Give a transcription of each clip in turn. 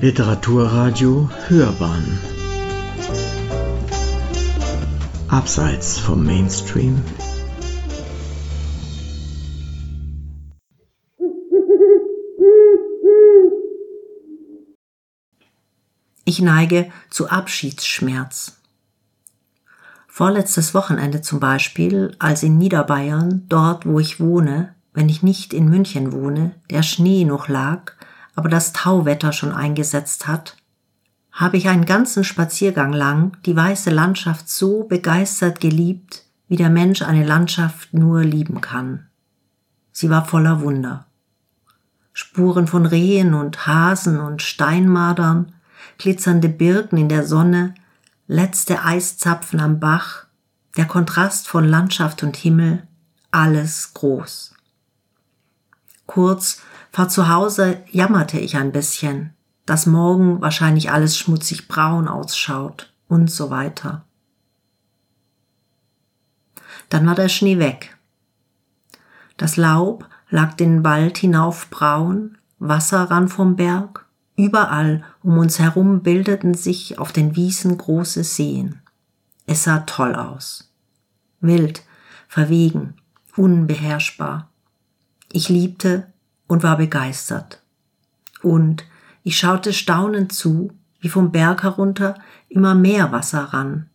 Literaturradio Hörbahn Abseits vom Mainstream Ich neige zu Abschiedsschmerz. Vorletztes Wochenende zum Beispiel, als in Niederbayern, dort wo ich wohne, wenn ich nicht in München wohne, der Schnee noch lag, aber das Tauwetter schon eingesetzt hat, habe ich einen ganzen Spaziergang lang die weiße Landschaft so begeistert geliebt, wie der Mensch eine Landschaft nur lieben kann. Sie war voller Wunder. Spuren von Rehen und Hasen und Steinmadern, glitzernde Birken in der Sonne, letzte Eiszapfen am Bach, der Kontrast von Landschaft und Himmel, alles groß. Kurz vor zu Hause jammerte ich ein bisschen, dass morgen wahrscheinlich alles schmutzig braun ausschaut und so weiter. Dann war der Schnee weg. Das Laub lag den Wald hinauf braun, Wasser ran vom Berg, überall um uns herum bildeten sich auf den Wiesen große Seen. Es sah toll aus. Wild, verwegen, unbeherrschbar. Ich liebte und war begeistert. Und ich schaute staunend zu, wie vom Berg herunter immer mehr Wasser rann,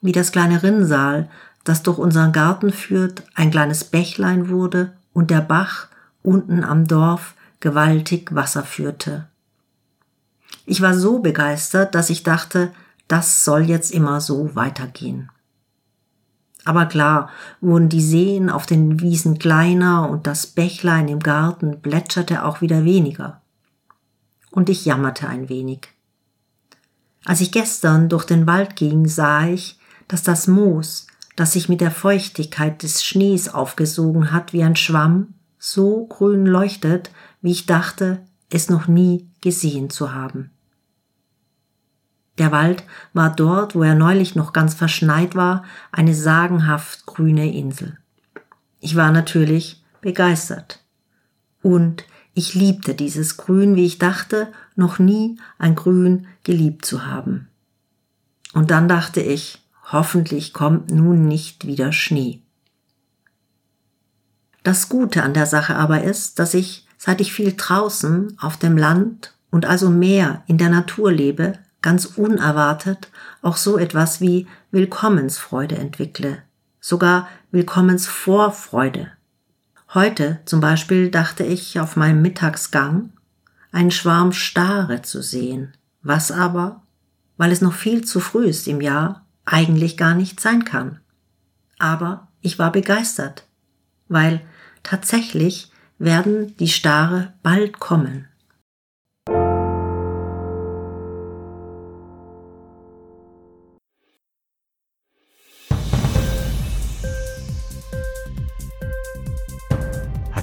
wie das kleine Rinnsal, das durch unseren Garten führt, ein kleines Bächlein wurde und der Bach unten am Dorf gewaltig Wasser führte. Ich war so begeistert, dass ich dachte, das soll jetzt immer so weitergehen. Aber klar wurden die Seen auf den Wiesen kleiner und das Bächlein im Garten plätscherte auch wieder weniger. Und ich jammerte ein wenig. Als ich gestern durch den Wald ging, sah ich, dass das Moos, das sich mit der Feuchtigkeit des Schnees aufgesogen hat wie ein Schwamm, so grün leuchtet, wie ich dachte, es noch nie gesehen zu haben. Der Wald war dort, wo er neulich noch ganz verschneit war, eine sagenhaft grüne Insel. Ich war natürlich begeistert. Und ich liebte dieses Grün, wie ich dachte, noch nie ein Grün geliebt zu haben. Und dann dachte ich, hoffentlich kommt nun nicht wieder Schnee. Das Gute an der Sache aber ist, dass ich, seit ich viel draußen auf dem Land und also mehr in der Natur lebe, ganz unerwartet auch so etwas wie Willkommensfreude entwickle, sogar Willkommensvorfreude. Heute zum Beispiel dachte ich auf meinem Mittagsgang, einen Schwarm Stare zu sehen, was aber, weil es noch viel zu früh ist im Jahr, eigentlich gar nicht sein kann. Aber ich war begeistert, weil tatsächlich werden die Stare bald kommen.